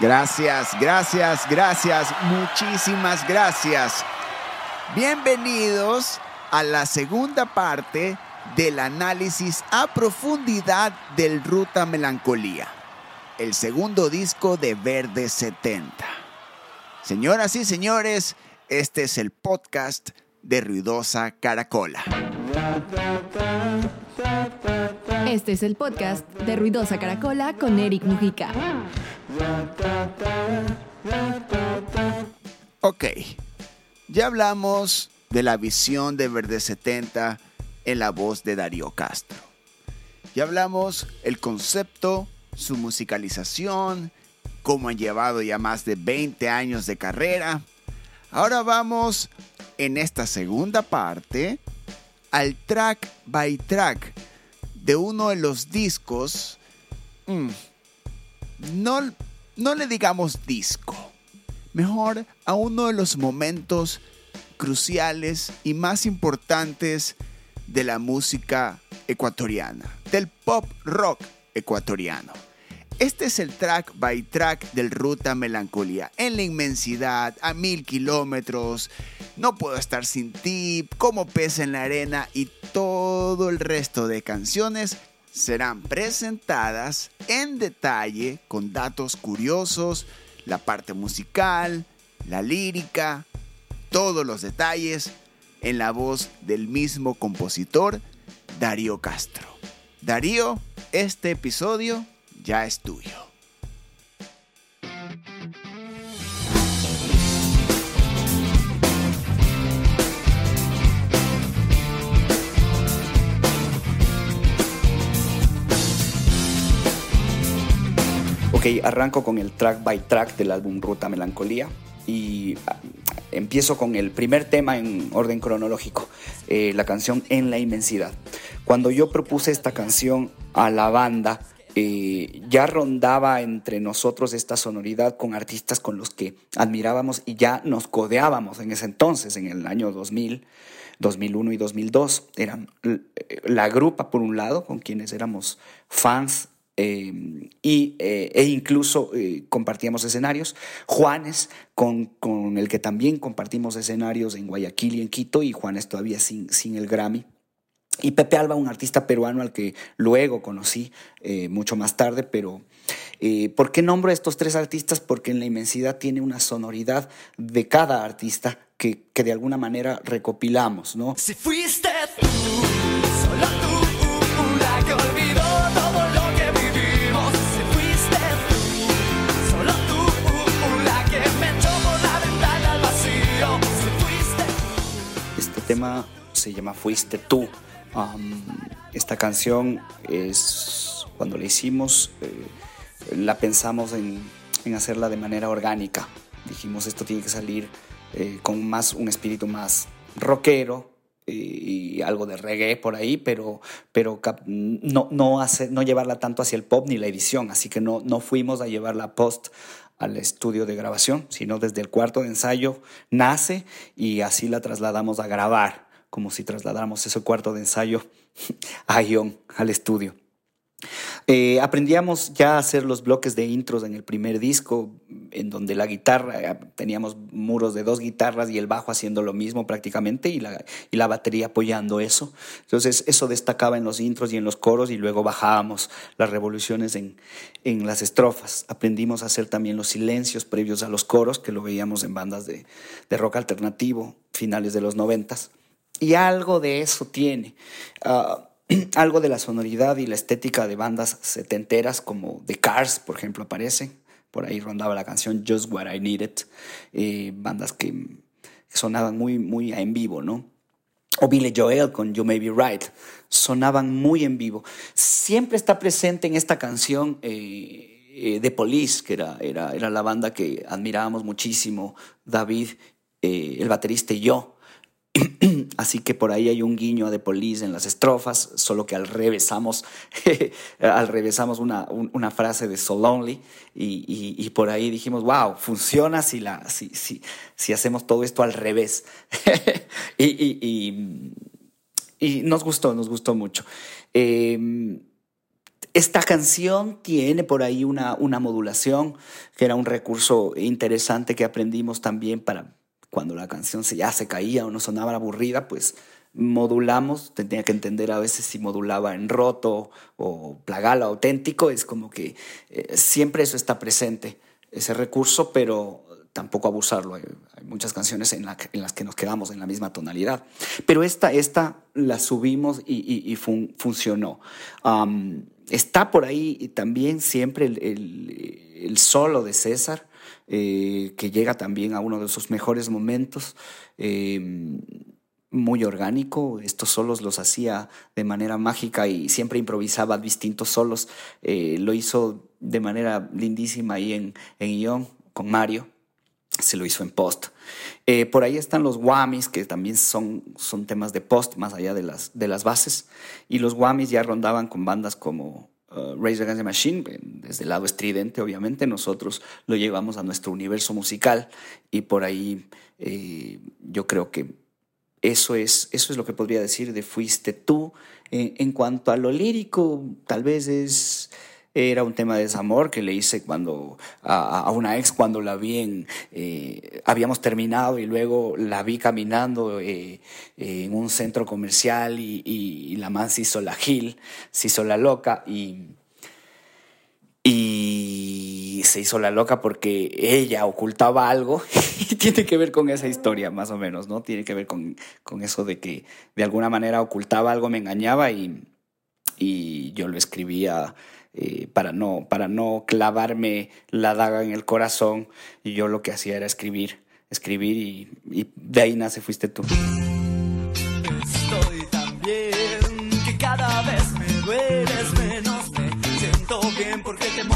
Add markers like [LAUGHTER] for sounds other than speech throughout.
Gracias, gracias, gracias, muchísimas gracias. Bienvenidos a la segunda parte del análisis a profundidad del Ruta Melancolía, el segundo disco de Verde 70. Señoras y señores, este es el podcast de Ruidosa Caracola. Este es el podcast de Ruidosa Caracola con Eric Mujica. Ok, ya hablamos de la visión de Verde 70 en la voz de Darío Castro. Ya hablamos el concepto, su musicalización, cómo han llevado ya más de 20 años de carrera. Ahora vamos en esta segunda parte al track by track de uno de los discos. Mm, no, no le digamos disco. Mejor a uno de los momentos cruciales y más importantes de la música ecuatoriana, del pop rock ecuatoriano. Este es el track by track del Ruta Melancolía. En la inmensidad, a mil kilómetros, no puedo estar sin ti, como pesa en la arena y todo el resto de canciones serán presentadas en detalle con datos curiosos, la parte musical, la lírica, todos los detalles en la voz del mismo compositor, Darío Castro. Darío, este episodio ya es tuyo. Arranco con el track by track del álbum Ruta Melancolía y ah, empiezo con el primer tema en orden cronológico, eh, la canción En la Inmensidad. Cuando yo propuse esta canción a la banda, eh, ya rondaba entre nosotros esta sonoridad con artistas con los que admirábamos y ya nos codeábamos en ese entonces, en el año 2000, 2001 y 2002. Eran eh, la grupa, por un lado, con quienes éramos fans eh, y, e incluso compartíamos escenarios. Juanes, con, con, el que también compartimos escenarios en Guayaquil y en Quito, y Juanes todavía sin, sin el Grammy. Y Pepe Alba, un artista peruano al que luego conocí eh, mucho más tarde, pero eh, ¿por qué nombro a estos tres artistas? Porque en la inmensidad tiene una sonoridad de cada artista que, que de alguna manera recopilamos, ¿no? Si fuiste tú, tema se llama Fuiste tú. Esta canción es, cuando la hicimos, eh, la pensamos en, en, hacerla de manera orgánica. Dijimos, esto tiene que salir eh, con más, un espíritu más rockero y, y, algo de reggae por ahí, pero, pero no, no, hacer, no llevarla tanto hacia el pop ni la edición. Así que no, no fuimos a llevarla post al estudio de grabación, sino desde el cuarto de ensayo nace y así la trasladamos a grabar como si trasladáramos ese cuarto de ensayo [LAUGHS] a Ion, al estudio. Eh, aprendíamos ya a hacer los bloques de intros en el primer disco, en donde la guitarra, eh, teníamos muros de dos guitarras y el bajo haciendo lo mismo prácticamente y la, y la batería apoyando eso. Entonces eso destacaba en los intros y en los coros y luego bajábamos las revoluciones en, en las estrofas. Aprendimos a hacer también los silencios previos a los coros, que lo veíamos en bandas de, de rock alternativo, finales de los noventas. Y algo de eso tiene. Uh, [CLEARS THROAT] algo de la sonoridad y la estética de bandas setenteras como The Cars, por ejemplo, aparece. Por ahí rondaba la canción Just What I Needed. Eh, bandas que, sonaban muy, muy en vivo, ¿no? O Billy Joel con You May Be Right. Sonaban muy en vivo. Siempre está presente en esta canción eh, eh, The Police, que era, era, era, la banda que admirábamos muchísimo, David, eh, el baterista y yo. [CLEARS THROAT] Así que por ahí hay un guiño The Police en las estrofas, solo que al revésamos, [LAUGHS] al revésamos una, frase de So Lonely y, por ahí dijimos, wow, funciona si, la, si, si, hacemos todo esto al revés. [LAUGHS] y, nos gustó, nos gustó mucho. Eh, esta canción tiene por ahí una, una modulación, que era un recurso interesante que aprendimos también para cuando la canción se, ya se caía o no sonaba aburrida, pues modulamos, tenía que entender a veces si modulaba en roto o plagal o auténtico, es como que eh, siempre eso está presente, ese recurso, pero tampoco abusarlo. Hay, muchas canciones en, las que nos quedamos en la misma tonalidad. Pero esta, esta la subimos y, funcionó. está por ahí también siempre el, solo de César, eh, que llega también a uno de sus mejores momentos. Em, muy orgánico, estos solos los hacía de manera mágica y siempre improvisaba distintos solos. Eh, lo hizo de manera lindísima ahí en, en con Mario se lo hizo en post. Eh, por ahí están los whammies, que también son, son temas de post, más allá de las, de las bases. Y los whammies ya rondaban con bandas como uh, Rage Against the Machine, desde el lado estridente, obviamente. Nosotros lo llevamos a nuestro universo musical y por ahí eh, yo creo que eso es, eso es lo que podría decir de Fuiste tú. Eh, en cuanto a lo lírico, tal vez es era un tema de desamor que le hice cuando a, una ex cuando la vi en eh, habíamos terminado y luego la vi caminando eh, en un centro comercial y, la man se hizo la gil, se hizo la loca y y se hizo la loca porque ella ocultaba algo [LAUGHS] y tiene que ver con esa historia más o menos, ¿no? Tiene que ver con, con eso de que de alguna manera ocultaba algo, me engañaba y, y yo lo escribía eh, para, no, para no clavarme la daga en el corazón. Y yo lo que hacía era escribir, escribir y, y de ahí nace Fuiste tú. Estoy tan bien que cada vez me dueles menos. Me siento bien porque temor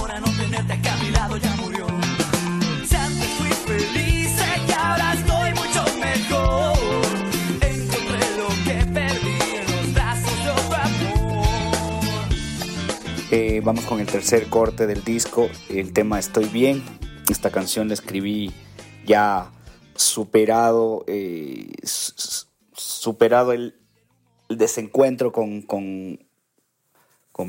Eh, vamos con el tercer corte del disco, el tema Estoy bien. Esta canción la escribí ya superado, eh, superado el, desencuentro con, con,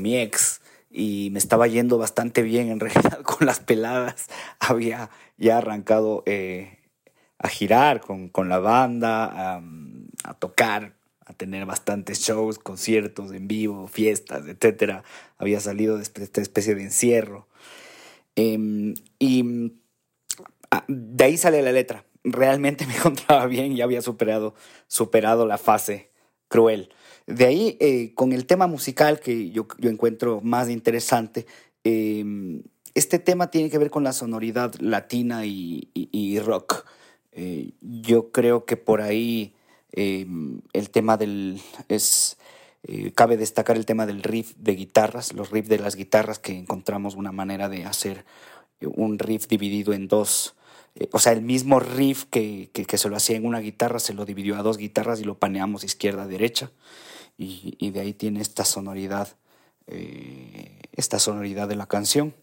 mi ex y me estaba yendo bastante bien en [LAUGHS] realidad con las peladas. Había ya arrancado eh, a girar con, con la banda, a tocar a tener bastantes shows, conciertos en vivo, fiestas, etc. Había salido de esta especie de encierro. Em, y ah, de ahí sale la letra. Realmente [LAUGHS] me encontraba bien y había superado, superado la fase cruel. De ahí, eh, con el tema musical que yo, yo encuentro más interesante, em, este tema tiene que ver con la sonoridad latina y, rock. Eh, yo creo que por ahí Em, el tema del... es eh, cabe destacar el tema del riff de guitarras, los riffs de las guitarras que encontramos una manera de hacer un riff dividido en dos, eh, o sea, el mismo riff que, que, se lo hacía en una guitarra se lo dividió a dos guitarras y lo paneamos izquierda-derecha y, y, de ahí tiene esta sonoridad, eh, esta sonoridad de la canción.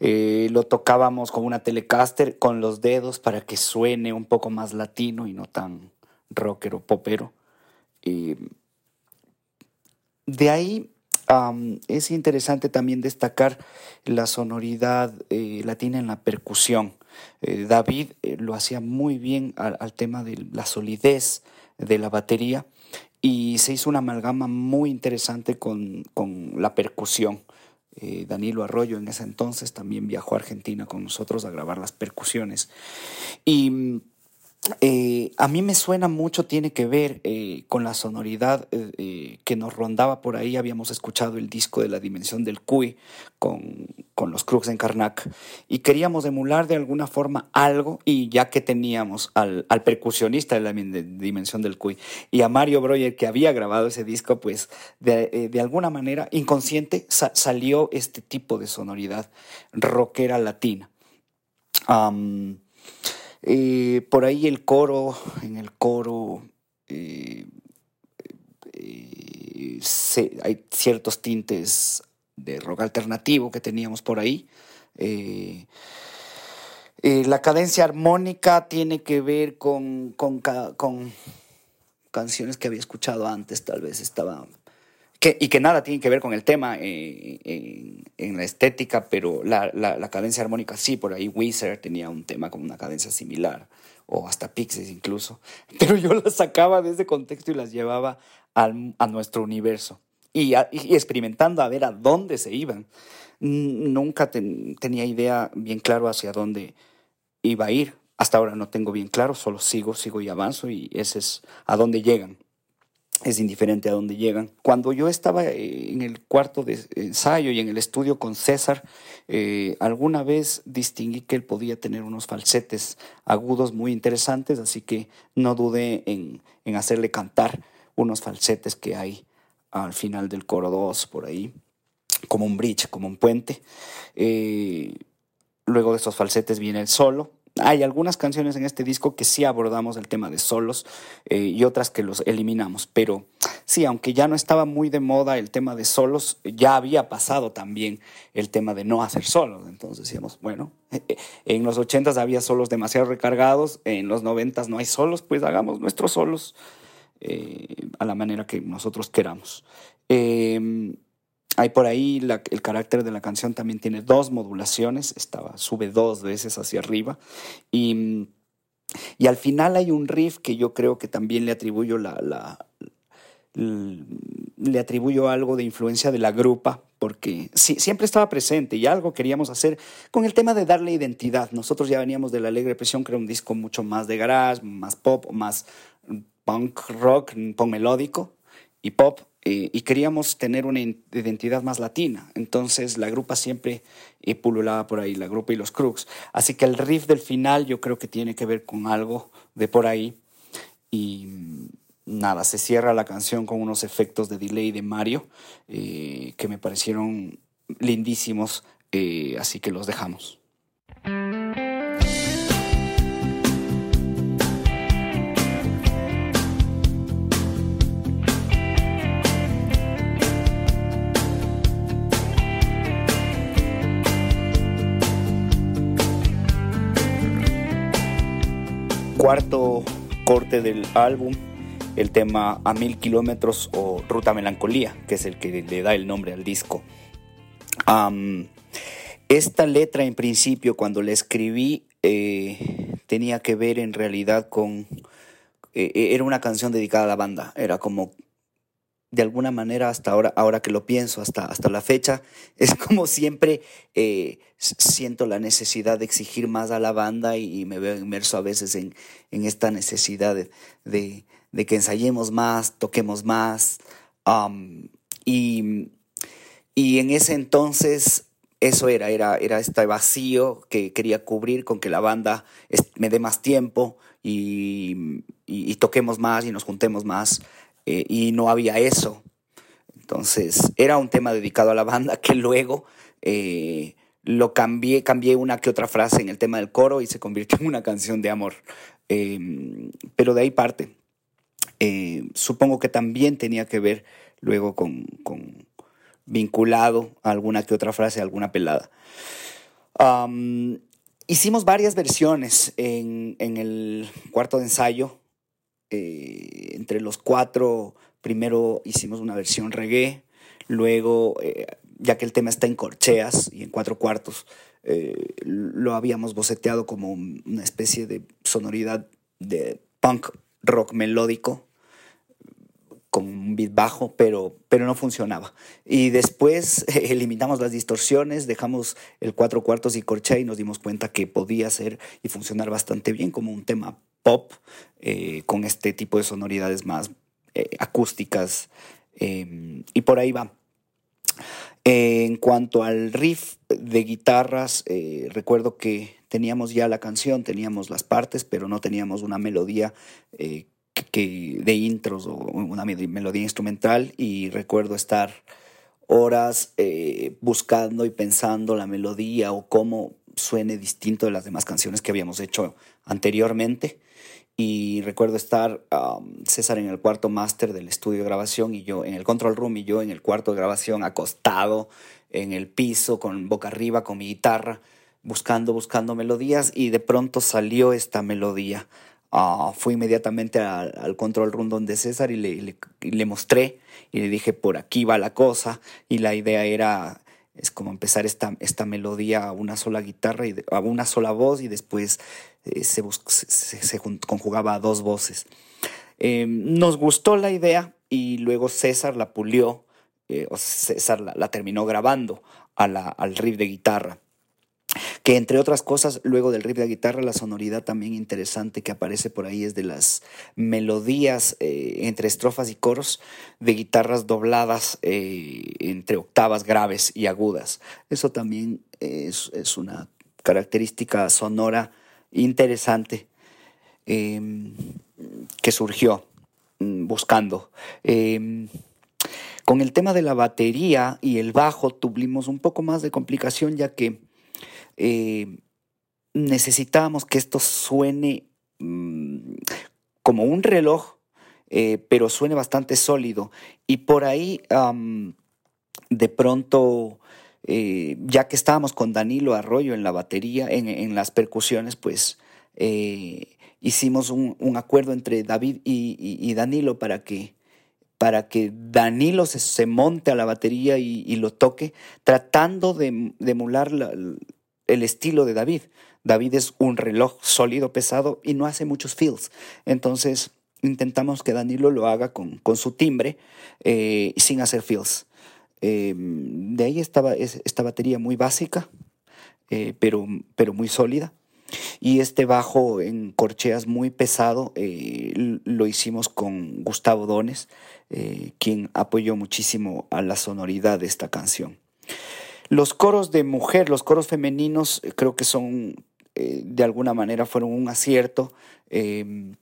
lo tocábamos con una Telecaster con los dedos para que suene un poco más latino y no tan, rocker o popero. de ahí es interesante también destacar la sonoridad eh, latina en la percusión. Eh, David eh, lo hacía muy bien al, tema de la solidez de la batería y se hizo una amalgama muy interesante con, con la percusión. Danilo Arroyo en ese entonces también viajó a Argentina con nosotros a grabar las percusiones. Y eh, a mí me suena mucho, tiene que ver eh, con la sonoridad eh, que nos rondaba por ahí. Habíamos escuchado el disco de la dimensión del Cuy con, con los Crux en Karnak y queríamos emular de alguna forma algo. Y ya que teníamos al, al percusionista de la dimensión del Cuy y a Mario Breuer que había grabado ese disco, pues de, de alguna manera inconsciente salió este tipo de sonoridad rockera latina. Eh, por ahí el coro, en el coro eh, eh, hay ciertos tintes de rock alternativo que teníamos por ahí. la cadencia armónica tiene que ver con, con, con, canciones que había escuchado antes, tal vez estaba que, y que nada tiene que ver con el tema eh, en, en la estética, pero la, la, la, cadencia armónica sí, por ahí Wizard tenía un tema con una cadencia similar, o hasta Pixies incluso, [LAUGHS] pero yo las sacaba de ese contexto y las llevaba al, a nuestro universo y, a, y, experimentando a ver a dónde se iban. Nunca ten, tenía idea bien claro hacia dónde iba a ir. Hasta ahora no tengo bien claro, solo sigo, sigo y avanzo y ese es a dónde llegan es indiferente a dónde llegan. Cuando yo estaba eh, en el cuarto de ensayo y en el estudio con César, eh, alguna vez distinguí que él podía tener unos falsetes agudos muy interesantes, así que no dudé en, en hacerle cantar unos falsetes que hay al final del coro 2 por ahí, como un bridge, como un puente. Eh, luego de esos falsetes viene el solo, hay algunas canciones en este disco que sí abordamos el tema de solos eh, y otras que los eliminamos, pero sí, aunque ya no estaba muy de moda el tema de solos, ya había pasado también el tema de no hacer solos. Entonces decíamos, bueno, en los ochentas había solos demasiado recargados, en los noventas no hay solos, pues hagamos nuestros solos eh, a la manera que nosotros queramos. Eh, hay por ahí el carácter de la canción también tiene dos modulaciones, estaba, sube dos veces hacia arriba. Y, y al final hay un riff que yo creo que también le atribuyo la, la le atribuyo algo de influencia de la grupa, porque sí, siempre estaba presente y algo queríamos hacer con el tema de darle identidad. Nosotros ya veníamos de la Alegre Presión, que era un disco mucho más de garage, más pop, más punk rock, punk melódico y pop, eh, y queríamos tener una identidad más latina. Entonces la grupa siempre eh, pululaba por ahí, la grupa y los Crooks. Así que el riff del final yo creo que tiene que ver con algo de por ahí. Y nada, se cierra la canción con unos efectos de delay de Mario eh, que me parecieron lindísimos, así que los dejamos. Cuarto corte del álbum, el tema A Mil Kilómetros o Ruta Melancolía, que es el que le da el nombre al disco. Esta letra en principio, cuando la escribí, eh, tenía que ver en realidad con... Eh, era una canción dedicada a la banda, era como de alguna manera hasta ahora, ahora que lo pienso, hasta, hasta la fecha, [LAUGHS] es como siempre eh, siento la necesidad de exigir más a la banda y, me veo inmerso a veces en, en esta necesidad de, de, que ensayemos más, toquemos más. Y, y en ese entonces eso era, era, era este vacío que quería cubrir con que la banda me dé más tiempo y, y toquemos más y nos juntemos más eh, y no había eso. Entonces era un tema dedicado a la banda que luego eh, lo cambié, cambié una que otra frase en el tema del coro y se convirtió en una canción de amor. Eh, pero de ahí parte. Eh, supongo que también tenía que ver luego con, con, vinculado a alguna que otra frase, alguna pelada. Hicimos varias versiones en, en el cuarto de ensayo eh, entre los cuatro, primero hicimos una versión reggae, luego, eh, ya que el tema está en corcheas y en cuatro cuartos, eh, lo habíamos boceteado como una especie de sonoridad de punk rock melódico con un beat bajo, pero, pero no funcionaba. Y después [LAUGHS] eliminamos las distorsiones, dejamos el cuatro cuartos y corchea y nos dimos cuenta que podía ser y funcionar bastante bien como un tema pop eh, con este tipo de sonoridades más eh, acústicas eh, y por ahí va. en cuanto al riff de guitarras, eh, recuerdo que teníamos ya la canción, teníamos las partes, pero no teníamos una melodía que, de intros o una melodía instrumental y recuerdo estar horas buscando y pensando la melodía o cómo suene distinto de las demás canciones que habíamos hecho anteriormente. Y recuerdo estar um, César en el cuarto máster del estudio de grabación y yo en el control room y yo en el cuarto de grabación acostado en el piso con boca arriba con mi guitarra buscando, buscando melodías y de pronto salió esta melodía ah, fui inmediatamente al, control room donde César y le, y le, y le mostré y le dije, por aquí va la cosa. Y la idea era es como empezar esta, esta melodía a una sola guitarra y a una sola voz y después eh, se, se, conjugaba a dos voces. Eh, nos gustó la idea y luego César la pulió, eh, o César la, la terminó grabando a la- al riff de guitarra. Que entre otras cosas, luego del riff de guitarra, la sonoridad también interesante que aparece por ahí es de las melodías eh, entre estrofas y coros de guitarras dobladas eh, entre octavas graves y agudas. Eso también es, es una característica sonora interesante eh, que surgió mm, buscando. Eh, con el tema de la batería y el bajo tuvimos un poco más de complicación ya que eh, necesitábamos que esto suene mm, como un reloj, eh, pero suene bastante sólido. Y por ahí, de pronto, eh, ya que estábamos con Danilo Arroyo en la batería, en, las percusiones, pues hicimos un, acuerdo entre David y, Danilo para que para que Danilo se, monte a la batería y, y lo toque, tratando de, de emular la- el estilo de David. David es un reloj sólido, pesado y no hace muchos fills. Entonces intentamos que Danilo lo haga con, con su timbre eh, sin hacer fills. Eh, de ahí estaba es- esta batería muy básica, eh, pero, pero muy sólida. Y este bajo en corcheas muy pesado eh, lo hicimos con Gustavo Dones, quien apoyó muchísimo a la sonoridad de esta canción. Los coros de mujer, los coros femeninos, eh, creo que son, eh, de alguna manera, fueron un acierto. eh,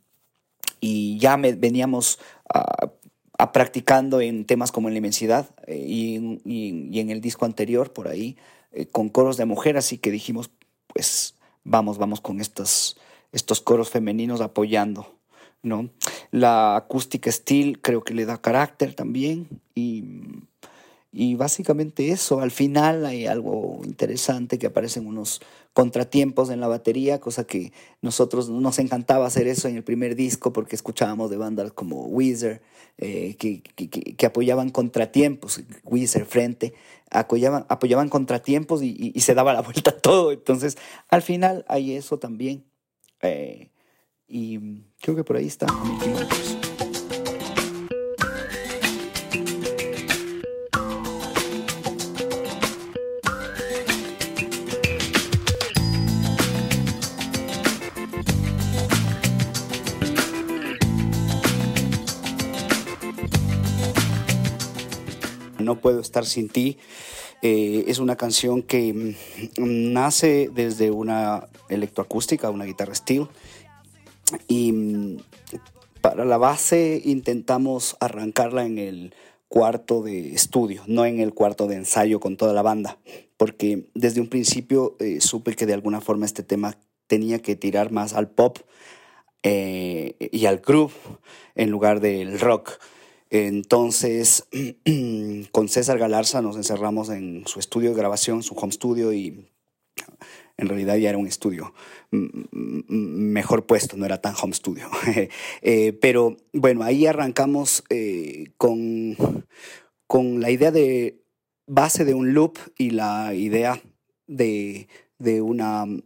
y ya me, veníamos a, a practicando en temas como en la inmensidad eh, y, en- el disco anterior, por ahí, con coros de mujer, así que dijimos, pues vamos, vamos con estos, estos coros femeninos apoyando. ¿no? La acústica steel creo que le da carácter también y, y básicamente eso, al final hay algo interesante que aparecen unos contratiempos en la batería, cosa que nosotros nos encantaba hacer eso en el primer disco porque escuchábamos de bandas como Weezer, eh, que, que, apoyaban contratiempos, Weezer frente, apoyaban, apoyaban contratiempos y, se daba la [LAUGHS] vuelta todo. Entonces, al final hay eso también. Eh, y creo que por ahí está. 1500. Puedo estar sin ti. Eh, es una canción que mm, nace desde una electroacústica, una guitarra steel. Y mm, para la base intentamos arrancarla en el cuarto de estudio, no en el cuarto de ensayo con toda la banda, porque desde un principio eh, supe que de alguna forma este tema tenía que tirar más al pop eh, y al groove en lugar del rock. Entonces, [CLEARS THROAT] con César Galarza nos encerramos en su estudio de grabación, su home studio, y en realidad ya era un estudio mejor puesto, no era tan home studio. [LAUGHS] Eh, pero bueno, ahí arrancamos eh, con, con la idea de base de un loop y la idea de, de una mm,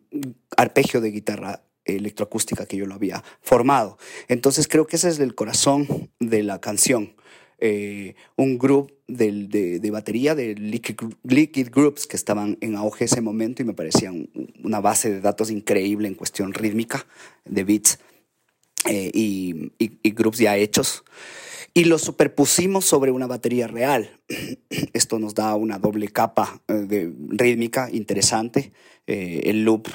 arpegio de guitarra electroacústica que yo lo había formado. Entonces creo que ese es el corazón de la canción. Eh, un grupo de, de batería de Liquid, Groups que estaban en auge ese momento y me parecían una base de datos increíble en cuestión rítmica, de beats eh, y, y, y groups ya hechos. Y los superpusimos sobre una batería real. [CLEARS THROAT] Esto nos da una doble capa eh, de rítmica interesante, el loop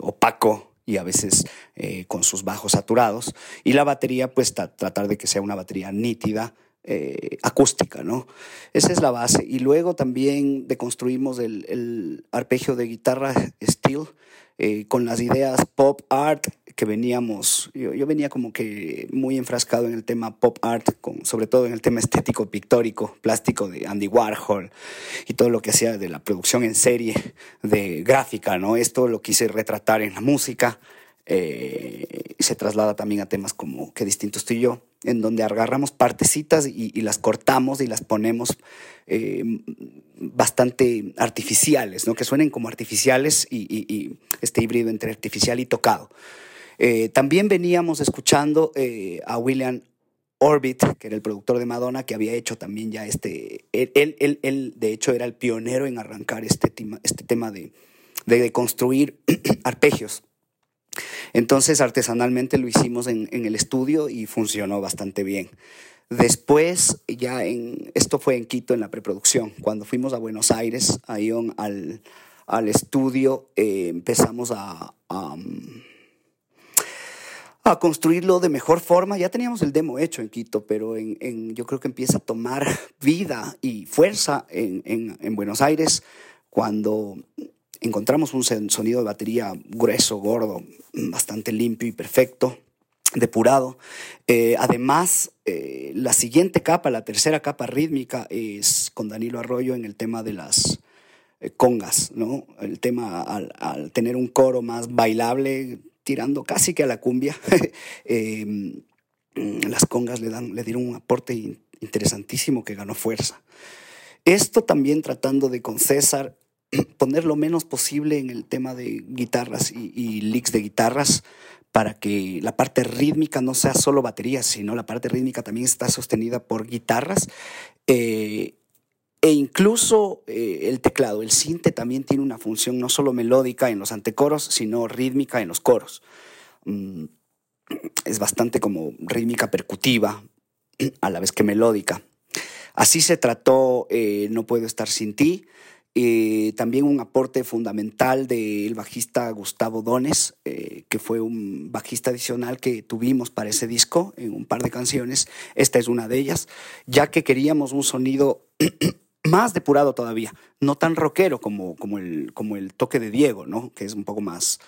opaco y a veces eh, con sus bajos saturados. Y la batería, pues tra- tratar de que sea una batería nítida, eh, acústica, ¿no? Esa es la base. Y luego también deconstruimos el, el arpegio de guitarra steel eh, con las ideas pop art que veníamos, yo, yo venía como que muy enfrascado en el tema pop art, sobre todo en el tema estético, pictórico, plástico de Andy Warhol y todo lo que hacía de la producción en serie, de gráfica, ¿no? Esto lo quise retratar en la música eh, se traslada también a temas como Qué distinto estoy yo, en donde agarramos partecitas y, y las cortamos y las ponemos eh, bastante artificiales, ¿no? que suenen como artificiales y este híbrido entre artificial y tocado. Eh, también veníamos escuchando eh, a William Orbit, que era el productor de Madonna, que había hecho también ya este. Él, él, él- de hecho, era el pionero en arrancar este tema, este tema de, de- construir [CLEARS THROAT] arpegios. Entonces, artesanalmente lo hicimos en, el estudio y funcionó bastante bien. Después, ya. Esto fue en Quito, en la preproducción. Cuando fuimos a Buenos Aires, a Ion, al, al estudio, eh, empezamos a. a construirlo de mejor forma. Ya teníamos el demo hecho en Quito, pero en, en- yo creo que empieza a tomar vida y fuerza en, en- en Buenos Aires cuando encontramos un sonido de batería grueso, gordo, bastante limpio y perfecto, depurado. Eh, además, eh, la siguiente capa, la tercera capa rítmica, es con Danilo Arroyo en el tema de las eh, congas, ¿no? El tema al tener un coro más bailable, tirando casi que a la cumbia, mm, [LAUGHS] las congas le, dan, le dieron un aporte in- interesantísimo que ganó fuerza. Esto también tratando de con César [CLEARS THROAT] poner lo menos posible en el tema de guitarras y, y licks de guitarras para que la parte rítmica no sea solo batería, sino la parte rítmica también está sostenida por guitarras. eh, e incluso eh, el teclado, el sinte también tiene una función no solo melódica en los antecoros, sino rítmica en los coros. Mm, es bastante como rítmica percutiva, a la vez que melódica. Así se trató eh, No Puedo Estar Sin Ti. eh, también un aporte fundamental del bajista Gustavo Dones, que fue un bajista adicional que tuvimos para ese disco en un par de canciones. Esta es una de ellas, ya que queríamos un sonido más depurado todavía, no tan rockero como, como, el, como el toque de Diego, ¿no? que es un poco más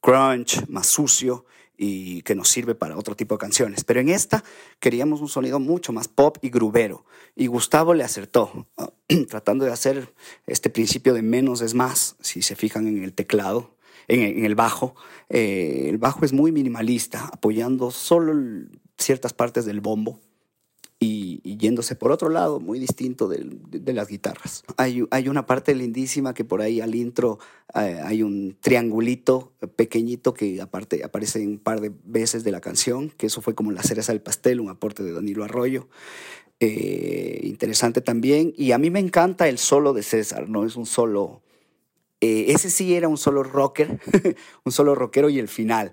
crunch, más sucio y que nos sirve para otro tipo de canciones. Pero en esta queríamos un sonido mucho más pop y grubero. Y Gustavo le acertó, [CLEARS THROAT] tratando de hacer este principio de menos es más, si se fijan en el teclado, en, el bajo. eh, el bajo es muy minimalista, apoyando solo ciertas partes del bombo y, yéndose por otro lado, muy distinto de, de las guitarras. Hay, hay una parte lindísima que por ahí al intro eh, hay un triangulito pequeñito que aparte aparece un par de veces de la canción, que eso fue como la cereza del pastel, un aporte de Danilo Arroyo. Eh, interesante también. Y a mí me encanta el solo de César, ¿no? Es un solo... eh, ese sí era un solo rocker, [LAUGHS] un solo rockero y el final.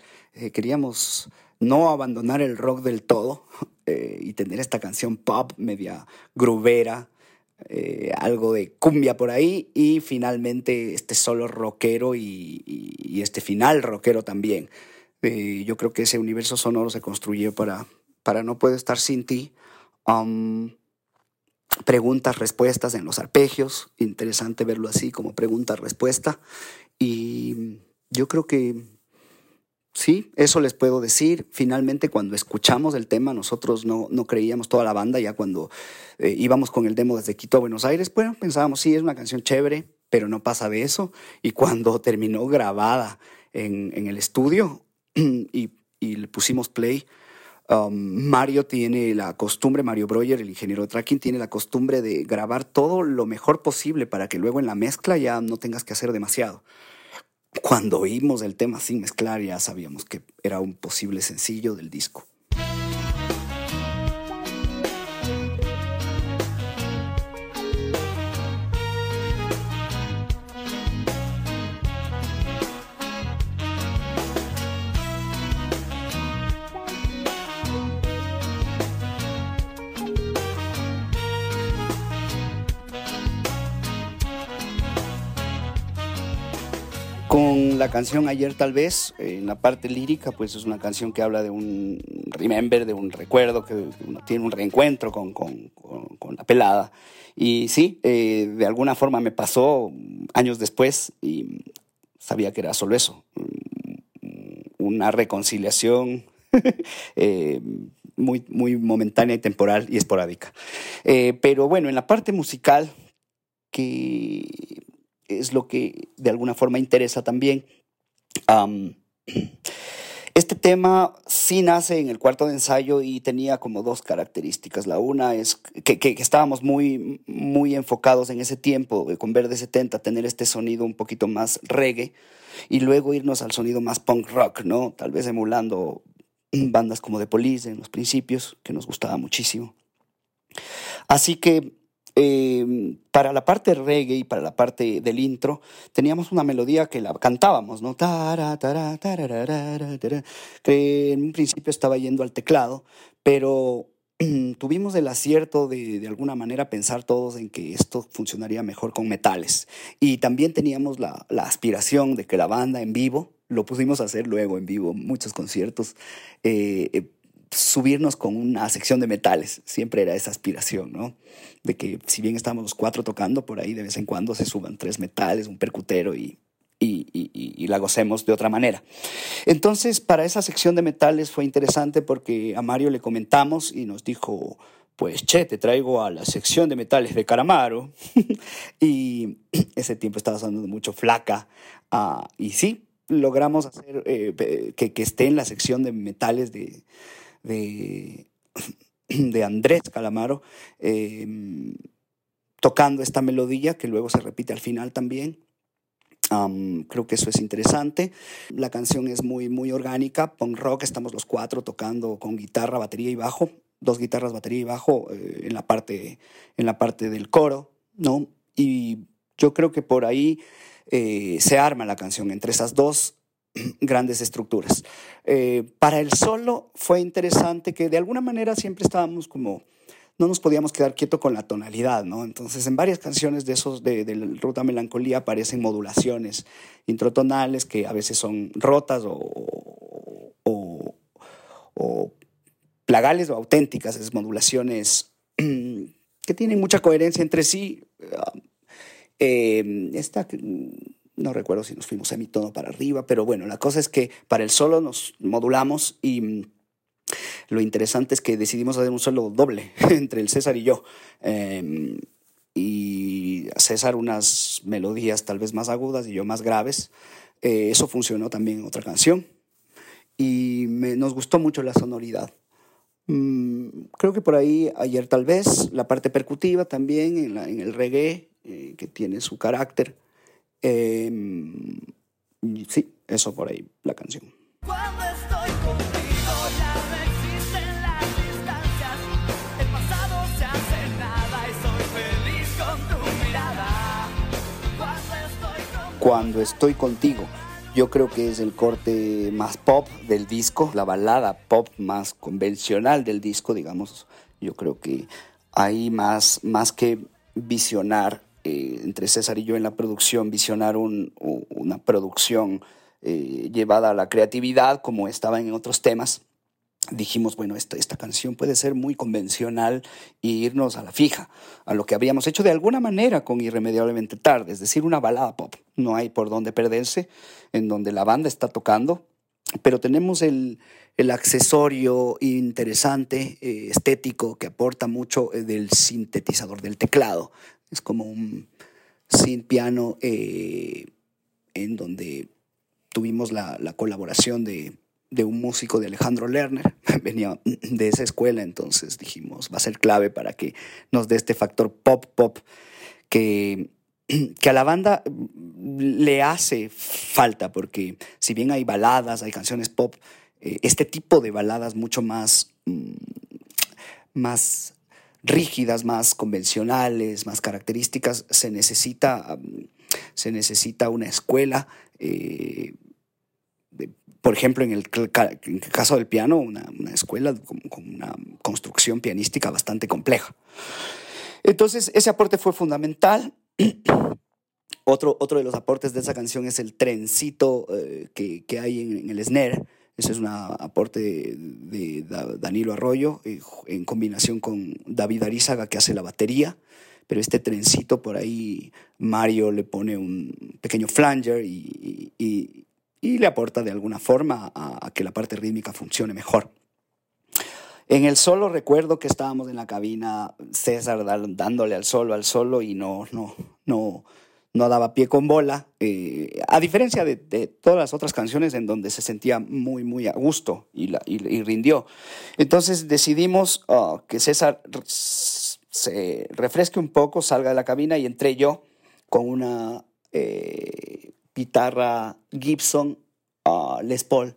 Queríamos no abandonar el rock del todo eh, y tener esta canción pop media grubera, eh, algo de cumbia por ahí y finalmente este solo rockero y, este final rockero también. Eh, yo creo que ese universo sonoro se construyó para, para No Puedo Estar Sin Ti. Um, preguntas, respuestas en los arpegios. Interesante verlo así, como pregunta-respuesta. Y yo creo que sí, eso les puedo decir. Finalmente, cuando escuchamos el tema, nosotros no, no creíamos toda la banda, ya cuando eh, íbamos con el demo desde Quito a Buenos Aires, bueno, pensábamos, sí, es una canción chévere, pero no pasa de eso. Y cuando [LAUGHS] terminó grabada en, en el estudio [CLEARS THROAT] y, y le pusimos play, Um, Mario tiene la costumbre, Mario Breuer, el ingeniero de tracking, tiene la costumbre de grabar todo lo mejor posible para que luego en la mezcla ya no tengas que hacer demasiado. Cuando oímos el tema sin mezclar ya sabíamos que era un posible sencillo del disco. Canción Ayer tal vez, en la parte lírica, pues es una canción que habla de un remember, de un recuerdo, que uno tiene un reencuentro con, con- con- con la pelada. Y sí, eh, de alguna forma me pasó años después y sabía que era solo eso, mm, una reconciliación [LAUGHS] eh, muy, muy momentánea y temporal y esporádica. Eh, pero bueno, en la parte musical, que es lo que de alguna forma interesa también. Am, tema sí nace en el cuarto de ensayo y tenía como dos características. La una es que, que- que estábamos muy, muy enfocados en ese tiempo, con Verde 70, tener este sonido un poquito más reggae y luego irnos al sonido más punk rock, ¿no? Tal vez emulando bandas como The Police en los principios, que nos gustaba muchísimo. Así que eh, para la parte reggae y para la parte del intro, teníamos una melodía que la cantábamos, ¿no? Tara, tara, tara, que en un principio estaba yendo al teclado, pero [CLEARS THROAT] tuvimos el acierto de, de alguna manera pensar todos en que esto funcionaría mejor con metales. Y también teníamos la, la aspiración de que la banda en vivo, lo pusimos a hacer luego en vivo, muchos conciertos, eh, eh, subirnos con una sección de metales. Siempre era esa aspiración, ¿no? De que si bien estábamos los cuatro tocando, por ahí de vez en cuando se suban tres metales, un percutero y, y, la gocemos de otra manera. Entonces, para esa sección de metales fue interesante porque a Mario le comentamos y nos dijo, pues che, te traigo a la sección de metales de Caramaro. [LAUGHS] y [CLEARS THROAT] ese tiempo estaba sonando mucho flaca. ah, y sí, logramos hacer eh, que, que esté en la sección de metales de, de, de Andrés Calamaro, eh, tocando esta melodía que luego se repite al final también. Am, creo que eso es interesante. La canción es muy, muy orgánica, punk rock, estamos los cuatro tocando con guitarra, batería y bajo, dos guitarras, batería y bajo eh, en, la parte, en la parte del coro, ¿no? Y yo creo que por ahí eh, se arma la canción entre esas dos grandes estructuras. Eh, para el solo fue interesante que de alguna manera siempre estábamos como, no nos podíamos quedar quieto con la tonalidad, ¿no? Entonces en varias canciones de esos de, de Ruta Melancolía aparecen modulaciones introtonales que a veces son rotas o, o, o plagales o auténticas, es modulaciones [CLEARS THROAT] que tienen mucha coherencia entre sí. Eh, esta, no recuerdo si nos fuimos semitono para arriba, pero bueno, la cosa es que para el solo nos modulamos y mm, lo interesante es que decidimos hacer un solo doble [LAUGHS] entre el César y yo. Eh, y César unas melodías tal vez más agudas y yo más graves. Eh, eso funcionó también en otra canción y me- nos gustó mucho la sonoridad. Mm, creo que por ahí ayer tal vez la parte percutiva también en el reggae eh, que tiene su carácter. Eh, y sí, eso por ahí la canción. Cuando estoy contigo ya no existen las distancias. El pasado se hace nada y soy feliz con tu mirada. Cuando estoy contigo. Cuando estoy contigo, yo creo que es el corte más pop del disco, la balada pop más convencional del disco, digamos. Yo creo que hay más, más que visionar eh, entre César y yo en la producción, visionar una producción eh, llevada a la creatividad como estaba en otros temas. Dijimos, bueno, esta, esta canción puede ser muy convencional y irnos a la fija, a lo que habíamos hecho de alguna manera con Irremediablemente Tarde, es decir, una balada pop. No hay por dónde perderse, en donde la banda está tocando, pero tenemos el, el accesorio interesante, eh, estético, que aporta mucho del sintetizador, del teclado. Es como un synth piano eh, en donde tuvimos la, la colaboración de, de un músico de Alejandro Lerner, [LAUGHS] venía de esa escuela, entonces dijimos, va a ser clave para que nos dé este factor pop, pop, que, [CLEARS THROAT] que a la banda le hace falta, porque si bien hay baladas, hay canciones pop, eh, este tipo de baladas mucho más, mm, más rígidas, más convencionales, más características, se necesita, se necesita una escuela. eh, por ejemplo, en el, caso del piano, una, escuela con, con una construcción pianística bastante compleja. Entonces, ese aporte fue fundamental. [CLEARS THROAT] Otro, otro de los aportes de esa canción es el trencito eh, que, que hay en, en el snare. Ese es un aporte de, de Da- Danilo Arroyo eh, en combinación con David Arizaga que hace la batería. Pero este trencito por ahí, Mario le pone un pequeño flanger y, y- le aporta de alguna forma a, a que la parte rítmica funcione mejor. En el solo recuerdo que estábamos en la cabina, César dándole al solo, al solo y no, no, no, no daba pie con bola. Eh, a diferencia de, todas las otras canciones en donde se sentía muy, muy a gusto y, rindió. Entonces decidimos uh, que César se refresque un poco, salga de la cabina y entré yo con una eh, guitarra Gibson uh, Les Paul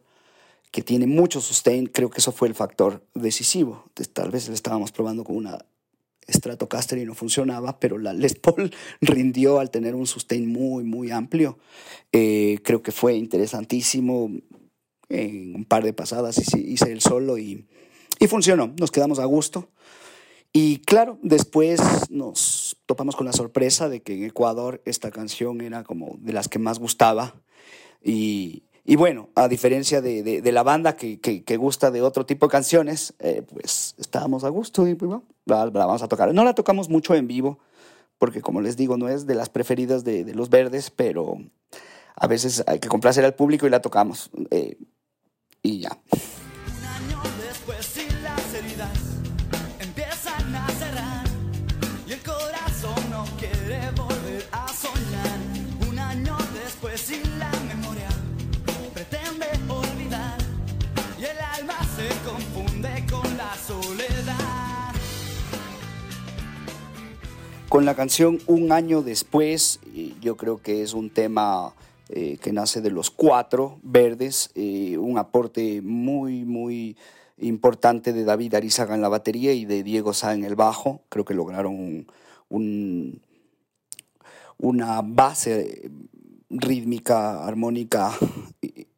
que tiene mucho sustain, creo que eso fue el factor decisivo. Tal vez le estábamos probando con una Stratocaster y no funcionaba, pero la Les Paul [LAUGHS] rindió al tener un sustain muy, muy amplio. Eh, creo que fue interesantísimo. En un par de pasadas hice, el solo y, y funcionó. Nos quedamos a gusto. Y claro, después nos topamos con la sorpresa de que en Ecuador esta canción era como de las que más gustaba. Y, y bueno, a diferencia de, de, la banda que, que, que, gusta de otro tipo de canciones, eh, pues estábamos a gusto y pues, bueno, la, la, vamos a tocar. No la tocamos mucho en vivo, porque como les digo, no es de las preferidas de, los verdes, pero a veces hay que complacer al público y la tocamos. Eh, y ya. Con la canción Un año después, yo creo que es un tema eh, que nace de los cuatro verdes, eh, un aporte muy, muy importante de David Arizaga en la batería y de Diego Sá en el bajo. Creo que lograron un, un, una base rítmica, armónica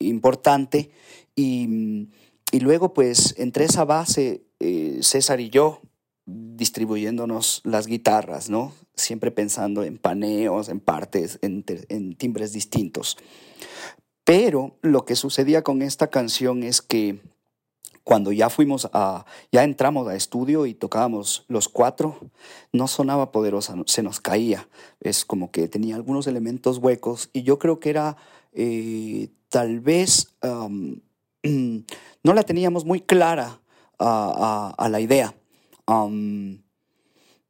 importante. Y, y, luego, pues, entre esa base, eh, César y yo distribuyéndonos las guitarras, ¿no? Siempre pensando en paneos, en partes, en, timbres distintos. Pero lo que sucedía con esta canción es que cuando ya fuimos a, ya entramos a estudio y tocábamos los cuatro, no sonaba poderosa, se nos caía. Es como que tenía algunos elementos huecos y yo creo que era eh, tal vez, [CLEARS THROAT] no la teníamos muy clara a la idea. Um,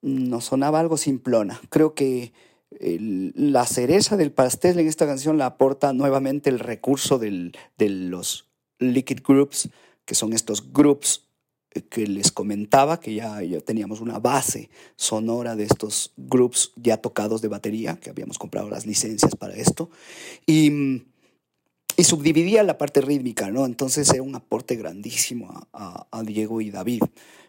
nos sonaba algo simplona. Creo que la cereza del pastel en esta canción la aporta nuevamente el recurso del, de los liquid groups, que son estos groups que les comentaba, que ya, ya, teníamos una base sonora de estos groups ya tocados de batería, que habíamos comprado las licencias para esto, y, y subdividía la parte rítmica, ¿no? Entonces era un aporte grandísimo a Diego y David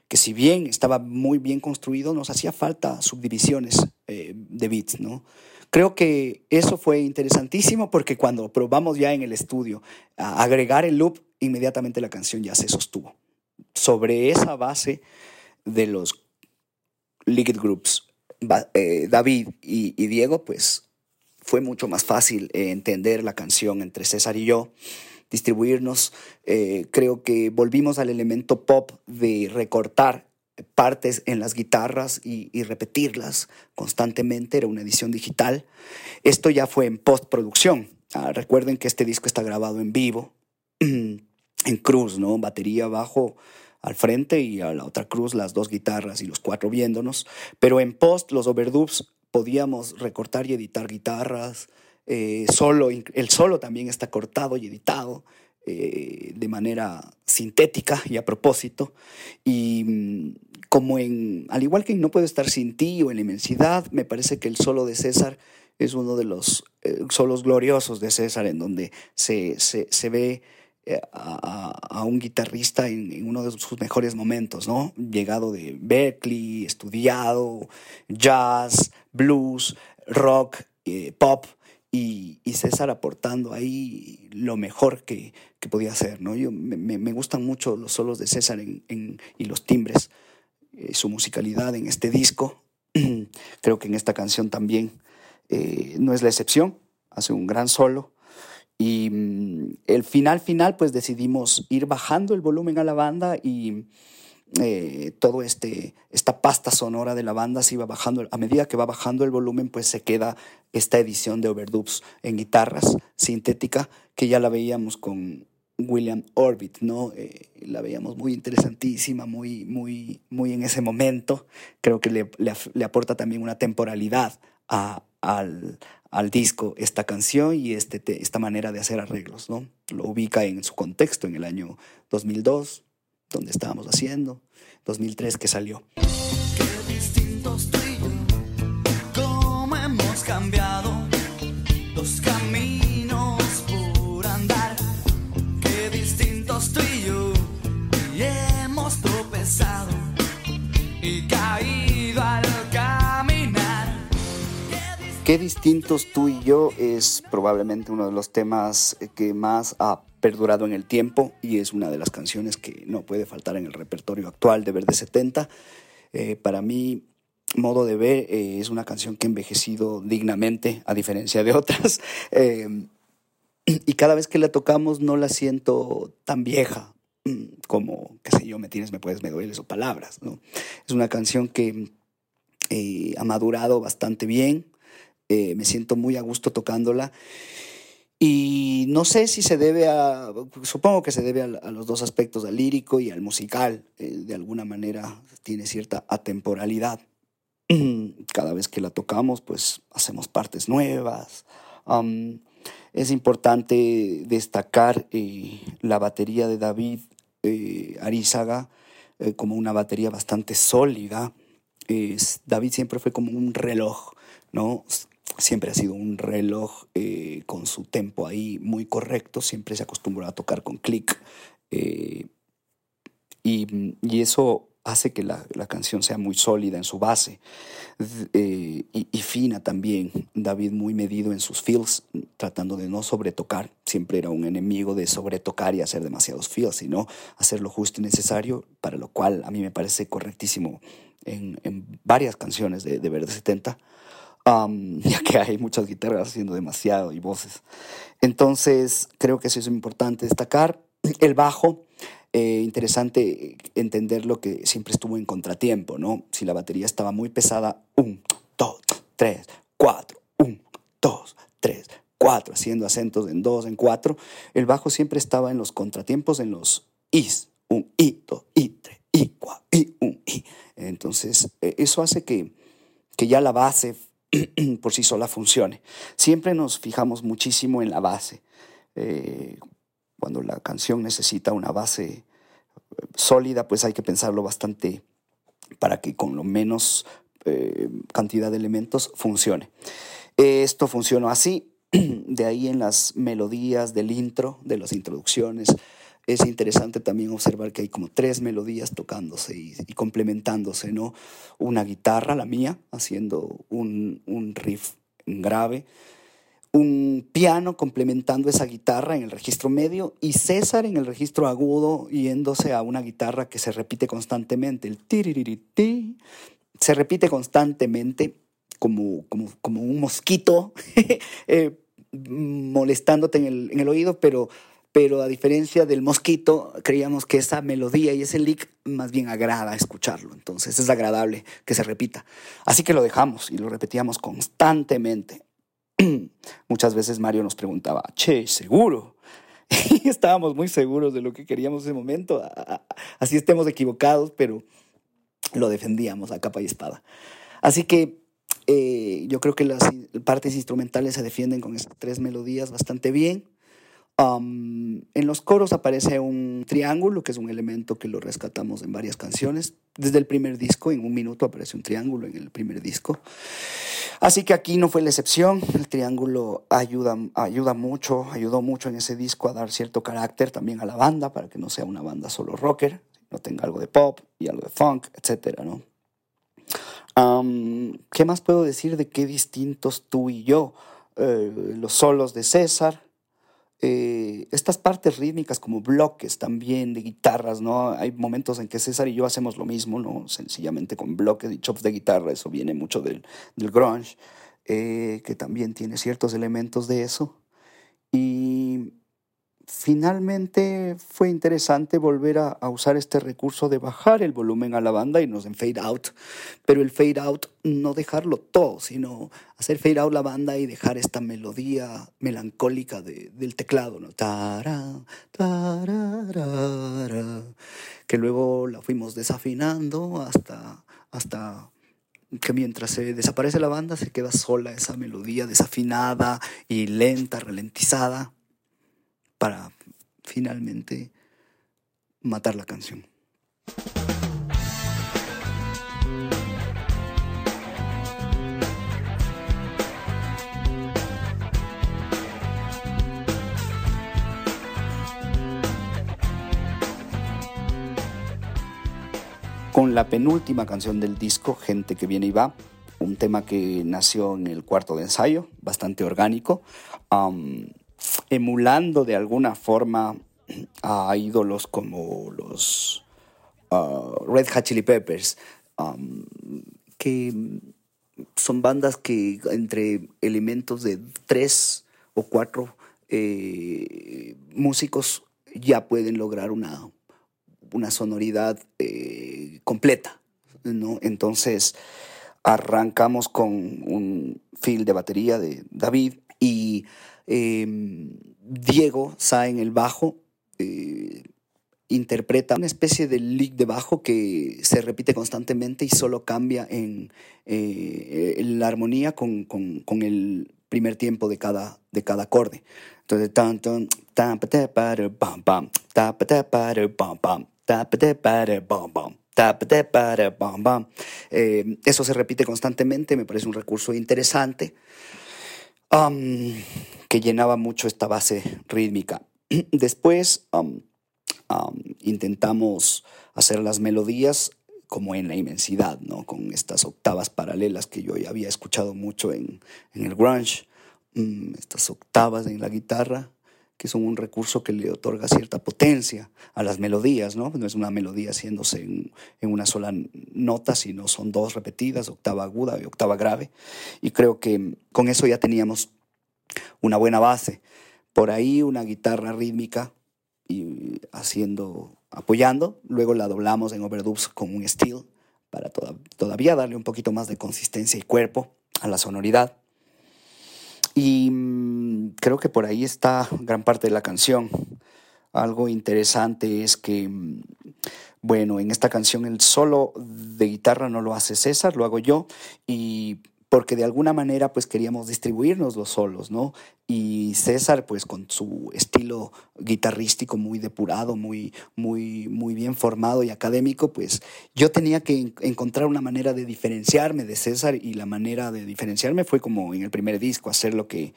que si bien estaba muy bien construido, nos hacía falta subdivisiones eh, de beats, ¿no? Creo que eso fue interesantísimo porque cuando probamos ya en el estudio a agregar el loop, inmediatamente la canción ya se sostuvo. Sobre esa base de los Liquid Groups, eh, David y, y, Diego, pues fue mucho más fácil eh, entender la canción entre César y yo distribuirnos. Eh, creo que volvimos al elemento pop de recortar partes en las guitarras y, repetirlas constantemente. Era una edición digital. Esto ya fue en postproducción. Ah, recuerden que este disco está grabado en vivo, [CLEARS THROAT] en cruz, ¿no? Batería, bajo al frente y a la otra cruz las dos guitarras y los cuatro viéndonos. Pero en post, los overdubs, podíamos recortar y editar guitarras, eh, solo, el solo también está cortado y editado eh, de manera sintética y a propósito. Y mm, como en, al igual que en No Puedo Estar Sin Ti o en La Inmensidad, me parece que el solo de César es uno de los eh, solos gloriosos de César, en donde se, se, se ve eh, a, un guitarrista en, uno de sus mejores momentos, ¿no? Llegado de Berkeley, estudiado, jazz, blues, rock, pop, y, y, César aportando ahí lo mejor que, que podía hacer. ¿no? Yo, me, me, gustan mucho los solos de César en, en, y los timbres, eh, su musicalidad en este disco. [CLEARS THROAT] Creo que en esta canción también eh, no es la excepción, hace un gran solo. Y mm, el final final, pues decidimos ir bajando el volumen a la banda y eh, todo este esta pasta sonora de la banda se iba bajando a medida que va bajando el volumen pues se queda esta edición de overdubs en guitarras sintética que ya la veíamos con William Orbit no eh, la veíamos muy interesantísima muy muy muy en ese momento. Creo que le, le, aporta también una temporalidad al, al disco esta canción y este, te- esta manera de hacer arreglos, ¿no? Lo ubica en su contexto en el año 2002, donde estábamos haciendo, 2003 que salió. Qué distintos tú y yo, cómo hemos cambiado los caminos por andar. Qué distintos tú y yo, y hemos tropezado y caído Qué distintos tú y yo es probablemente uno de los temas que más ha perdurado en el tiempo y es una de las canciones que no puede faltar en el repertorio actual de Verde 70. Eh, para mí, modo de ver, eh, es una canción que ha envejecido dignamente, a diferencia de otras. [LAUGHS] Eh, y cada vez que la tocamos no la siento tan vieja mm, como, qué sé yo, me tienes, me puedes, me dueles o palabras. ¿no? Es una canción que eh, ha madurado bastante bien. Eh, me siento muy a gusto tocándola. Y no sé si se debe a, supongo que se debe a, a los dos aspectos, al lírico y al musical. Eh, de alguna manera tiene cierta atemporalidad. [CLEARS THROAT] Cada vez que la tocamos, pues hacemos partes nuevas. Es importante destacar eh, la batería de David eh, Arizaga eh, como una batería bastante sólida. David siempre fue como un reloj, ¿no? Siempre ha sido un reloj eh, con su tempo ahí muy correcto, siempre se acostumbró a tocar con clic. eh, y, y eso hace que la, la canción sea muy sólida en su base eh, y, y fina también. David muy medido en sus feels, tratando de no sobretocar. Siempre era un enemigo de sobretocar y hacer demasiados feels, sino hacer lo justo y necesario, para lo cual a mí me parece correctísimo en, en varias canciones de, de Verde 70. [LAUGHS] ya que hay muchas guitarras haciendo demasiado y voces. Entonces, creo que eso es importante destacar. [CLEARS THROAT] El bajo, eh, interesante entender lo que siempre estuvo en contratiempo, ¿no? Si la batería estaba muy pesada, un, dos, tres, cuatro, un, dos, tres, cuatro, haciendo acentos en dos, en cuatro, el bajo siempre estaba en los contratiempos, en los is, un, i, dos, i, tres, i, cuatro, i, un, i. Entonces, eh, eso hace que, que ya la base [CLEARS THROAT] por sí sola funcione. Siempre nos fijamos muchísimo en la base. Eh, cuando la canción necesita una base eh, sólida, pues hay que pensarlo bastante para que con lo menos eh, cantidad de elementos funcione. Esto funcionó así, [CLEARS THROAT] de ahí en las melodías del intro, de las introducciones. Es interesante también observar que hay como tres melodías tocándose y, complementándose, ¿no? Una guitarra, la mía, haciendo un, un riff grave, un piano complementando esa guitarra en el registro medio y César en el registro agudo yéndose a una guitarra que se repite constantemente, el tiriririti, se repite constantemente como, como, como un mosquito [LAUGHS] eh, molestándote en el, en el oído, pero, pero a diferencia del mosquito, creíamos que esa melodía y ese lick más bien agrada escucharlo, entonces es agradable que se repita. Así que lo dejamos y lo repetíamos constantemente. [CLEARS THROAT] Muchas veces Mario nos preguntaba, che, ¿seguro? [LAUGHS] Y estábamos muy seguros de lo que queríamos en ese momento, así estemos equivocados, pero lo defendíamos a capa y espada. Así que eh, yo creo que las partes instrumentales se defienden con esas tres melodías bastante bien. En los coros aparece un triángulo, que es un elemento que lo rescatamos en varias canciones. Desde el primer disco, en un minuto aparece un triángulo en el primer disco. Así que aquí no fue la excepción. El triángulo ayuda, ayuda mucho, ayudó mucho en ese disco a dar cierto carácter también a la banda, para que no sea una banda solo rocker, no tenga algo de pop y algo de funk, etcétera, ¿no? ¿Qué más puedo decir de qué distintos tú y yo? Eh, los solos de César, eh, estas partes rítmicas como bloques también de guitarras, ¿no? Hay momentos en que César y yo hacemos lo mismo, ¿no? Sencillamente con bloques y chops de guitarra, eso viene mucho del, del grunge, eh, que también tiene ciertos elementos de eso. Y finalmente fue interesante volver a, usar este recurso de bajar el volumen a la banda y nos en fade out, pero el fade out no dejarlo todo, sino hacer fade out la banda y dejar esta melodía melancólica de- del teclado, ¿no? Que luego la fuimos desafinando hasta, hasta que mientras se desaparece la banda se queda sola esa melodía desafinada y lenta, ralentizada, para finalmente matar la canción. con la penúltima canción del disco, Gente que viene y va, un tema que nació en el cuarto de ensayo, bastante orgánico, emulando de alguna forma a ídolos como los uh, Red Hot Chili Peppers, que son bandas que entre elementos de tres o cuatro eh, músicos ya pueden lograr una, una sonoridad eh, completa, ¿no? Entonces arrancamos con un feel de batería de David y em, Diego Sa en el bajo eh, interpreta una especie de lick de bajo que se repite constantemente y solo cambia en, eh, la armonía con, con, con, el primer tiempo de cada, de cada acorde. Entonces, tan, tan, tan, pam, pam, pam, pam, eh, eso se repite constantemente, me parece un recurso interesante um, que llenaba mucho esta base rítmica. [CLEARS THROAT] Después intentamos hacer las melodías como en la inmensidad, ¿no? con estas octavas paralelas que yo ya había escuchado mucho en, en el grunge, mm, estas octavas en la guitarra que son un recurso que le otorga cierta potencia a las melodías, ¿no? No es una melodía haciéndose en, una sola nota, sino son dos repetidas, octava aguda y octava grave. Y creo que con eso ya teníamos una buena base. Por ahí una guitarra rítmica y haciendo, apoyando, luego la doblamos en overdubs con un steel para todavía darle un poquito más de consistencia y cuerpo a la sonoridad. Y mm, creo que por ahí está gran parte de la canción. Algo interesante es que, mm, bueno, en esta canción el solo de guitarra no lo hace César, lo hago yo. Y porque de alguna manera pues queríamos distribuirnos los solos, ¿no? Y César pues con su estilo guitarrístico muy depurado, muy, muy, muy bien formado y académico, pues yo tenía que encontrar una manera de diferenciarme de César y la manera de diferenciarme fue como en el primer disco, hacer lo que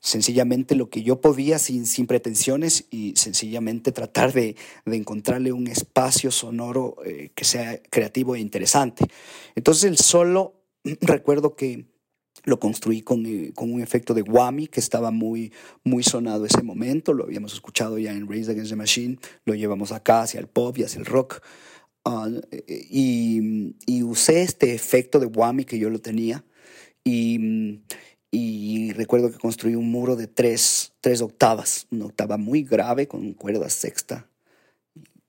sencillamente lo que yo podía sin, sin pretensiones y sencillamente tratar de, de encontrarle un espacio sonoro eh, que sea creativo e interesante. Entonces el solo [CLEARS THROAT] recuerdo que lo construí con, eh, con, un efecto de whammy que estaba muy, muy sonado ese momento. Lo habíamos escuchado ya en Raise Against the Machine. Lo llevamos acá hacia el pop y hacia el rock. Ah, y, usé este efecto de whammy que yo lo tenía. Y, recuerdo que construí un muro de tres, tres octavas. Una octava muy grave con cuerda sexta,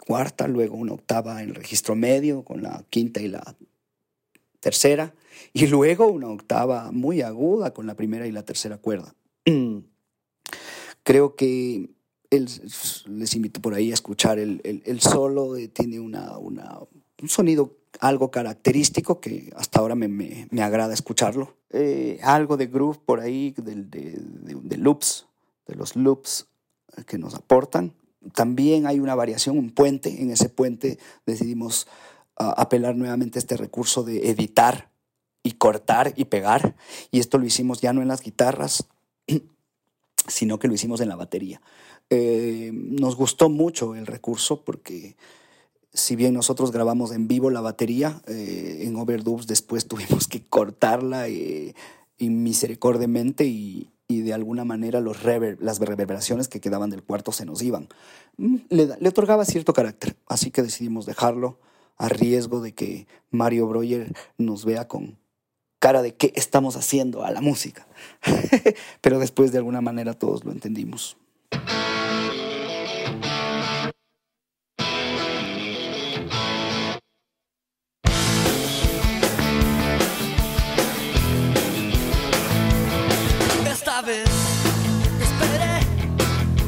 cuarta, luego una octava en registro medio con la quinta y la tercera, y luego una octava muy aguda con la primera y la tercera cuerda. [CLEARS THROAT] Creo que les invito por ahí a escuchar el, el, solo, tiene una, una, un sonido algo característico que hasta ahora me, me, me agrada escucharlo. Eh, algo de groove por ahí, de, de, de, loops, de los loops que nos aportan. También hay una variación, un puente. En ese puente decidimos apelar nuevamente a este recurso de editar y cortar y pegar. Y esto lo hicimos ya no en las guitarras, [CLEARS THROAT] sino que lo hicimos en la batería. Eh, nos gustó mucho el recurso porque si bien nosotros grabamos en vivo la batería, eh, en overdubs después [LAUGHS] tuvimos que cortarla eh, y misericordiamente y, y, de alguna manera los las reverberaciones que quedaban del cuarto se nos iban. Mm, le, le otorgaba cierto carácter, así que decidimos dejarlo a riesgo de que Mario Breuer nos vea con cara de qué estamos haciendo a la música. [LAUGHS] Pero después de alguna manera todos lo entendimos. Esta vez esperé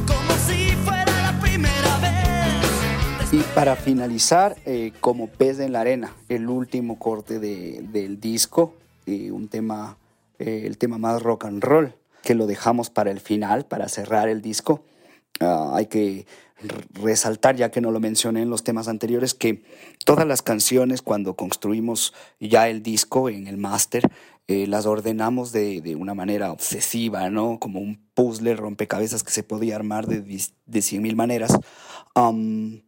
como si fuera la primera vez. Y Para finalizar, eh, como pez en la arena, el último corte de- del disco, eh, un tema, eh, el tema más rock and roll, que lo dejamos para el final, para cerrar el disco. Ah, hay que resaltar, ya que no lo mencioné en los temas anteriores, que todas las canciones cuando construimos ya el disco en el máster, eh, las ordenamos de, de una manera obsesiva, ¿no? Como un puzzle rompecabezas que se podía armar de, de cien mil maneras. Am,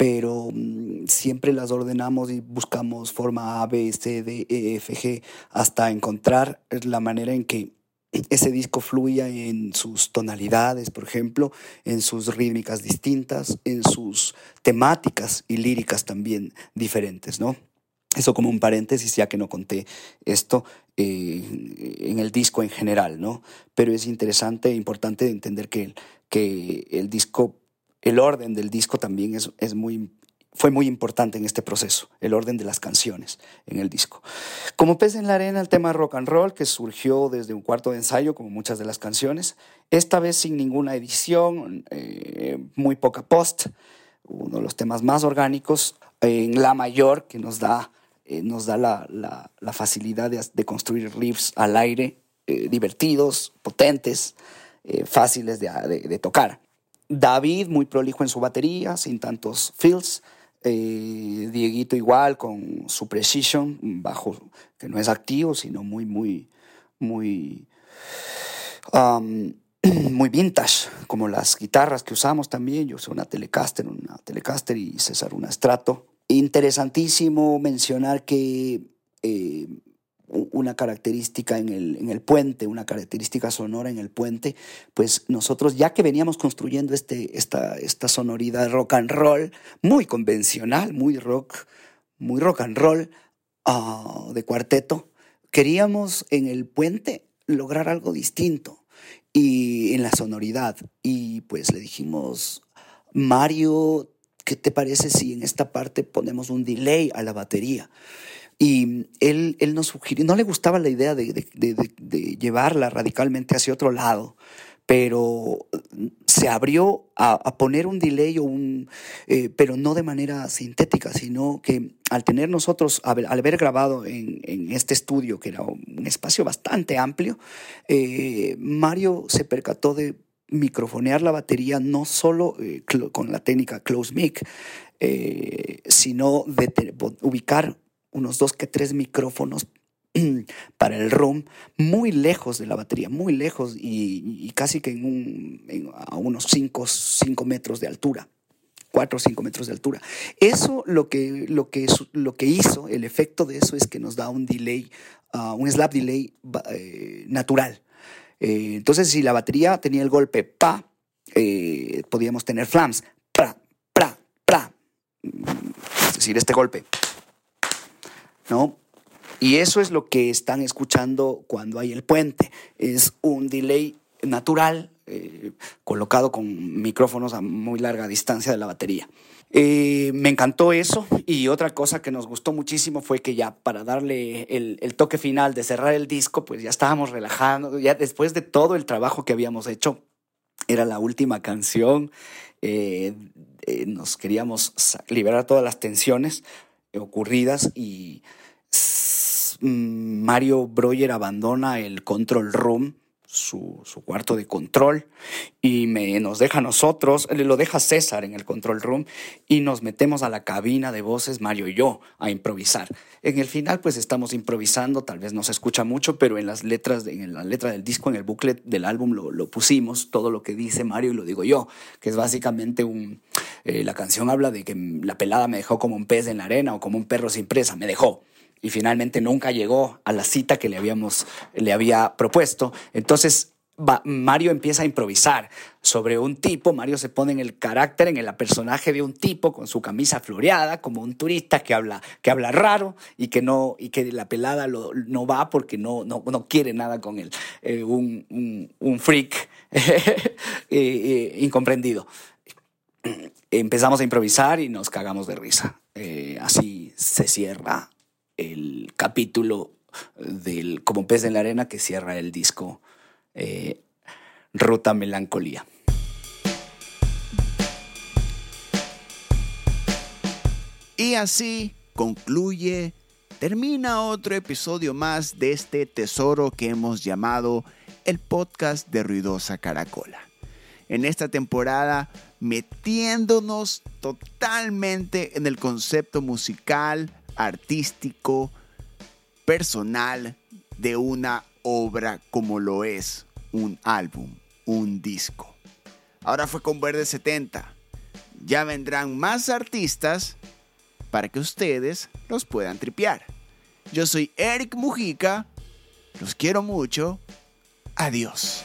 pero mm, siempre las ordenamos y buscamos forma A, B, C, D, E, F, G, hasta encontrar la manera en que ese disco fluya en sus tonalidades, por ejemplo, en sus rítmicas distintas, en sus temáticas y líricas también diferentes, ¿no? Eso como un paréntesis, ya que no conté esto eh, en el disco en general, ¿no? Pero es interesante e importante entender que, que el disco, el orden del disco también es, es muy, fue muy importante en este proceso, el orden de las canciones en el disco. Como pez en la arena, el tema rock and roll, que surgió desde un cuarto de ensayo, como muchas de las canciones, esta vez sin ninguna edición, eh, muy poca post, uno de los temas más orgánicos, en la mayor, que nos da, eh, nos da la, la- facilidad de, construir riffs al aire, eh, divertidos, potentes, fáciles de- de tocar. David, muy prolijo en su batería, sin tantos fills. Eh, Dieguito igual, con su precision, bajo, que no es activo, sino muy, muy, muy, um, [CLEARS THROAT] muy vintage, como las guitarras que usamos también. Yo soy una Telecaster, una Telecaster y César una Strato. Interesantísimo mencionar que eh, una característica en el, en el puente, una característica sonora en el puente, pues nosotros ya que veníamos construyendo este, esta, esta sonoridad rock and roll, muy convencional, muy rock, muy rock and roll ah, de cuarteto, queríamos en el puente lograr algo distinto y en la sonoridad. Y pues le dijimos, Mario, ¿qué te parece si en esta parte ponemos un delay a la batería? Y él, él nos sugirió, no le gustaba la idea de, de- de- de- llevarla radicalmente hacia otro lado, pero se abrió a, poner un delay, o un, eh, pero no de manera sintética, sino que al tener nosotros, haber- al haber grabado en, en este estudio, que era un espacio bastante amplio, eh, Mario se percató de microfonear la batería no solo eh, con la técnica close mic, eh, sino de ubicar unos dos que tres micrófonos [CLEARS THROAT] para el room muy lejos de la batería, muy lejos y, casi que en a unos 5 metros de altura. 4 o 5 metros de altura. Eso lo que, lo, que, lo que hizo, el efecto de eso es que nos da un delay, ah, un slap delay eh, natural. Eh, entonces, si la batería tenía el golpe pa, eh, podíamos tener flams, pra, pra, pra. Es decir, este golpe. ¿No? Y eso es lo que están escuchando cuando hay el puente. Es un delay natural eh, colocado con micrófonos a muy larga distancia de la batería. Eh, me encantó eso y otra cosa que nos gustó muchísimo fue que ya para darle el, el toque final de cerrar el disco, pues ya estábamos relajando, ya después de todo el trabajo que habíamos hecho, era la última canción, eh, eh, nos queríamos liberar todas las tensiones ocurridas y Mario Breuer abandona el control room, su, cuarto de control, y me, nos deja a nosotros, lo deja César en el control room, y nos metemos a la cabina de voces, Mario y yo, a improvisar. En el final, pues estamos improvisando, tal vez no se escucha mucho, pero en las letras, en la letra del disco, en el booklet del álbum, lo, lo pusimos, todo lo que dice Mario y lo digo yo, que es básicamente un... eh, la canción habla de que la pelada me dejó como un pez en la arena o como un perro sin presa, me dejó y finalmente nunca llegó a la cita que le habíamos le había propuesto. Entonces Mario empieza a improvisar sobre un tipo, Mario se pone en el carácter, en el personaje de un tipo con su camisa floreada, como un turista que habla, que habla raro y que no y que la pelada no va porque no, no, no quiere nada con él, Eh, un, un- freak [LAUGHS] eh, eh, incomprendido empezamos a improvisar y nos cagamos de risa. Así se cierra el capítulo del Como pez en la arena que cierra el disco eh, Ruta Melancolía. Y así concluye, termina otro episodio más de este tesoro que hemos llamado el podcast de Ruidosa Caracola. En esta temporada metiéndonos totalmente en el concepto musical, artístico, personal de una obra como lo es un álbum, un disco. Ahora fue con Verde 70. Ya vendrán más artistas para que ustedes los puedan tripear. Yo soy Eric Mujica. Los quiero mucho. Adiós.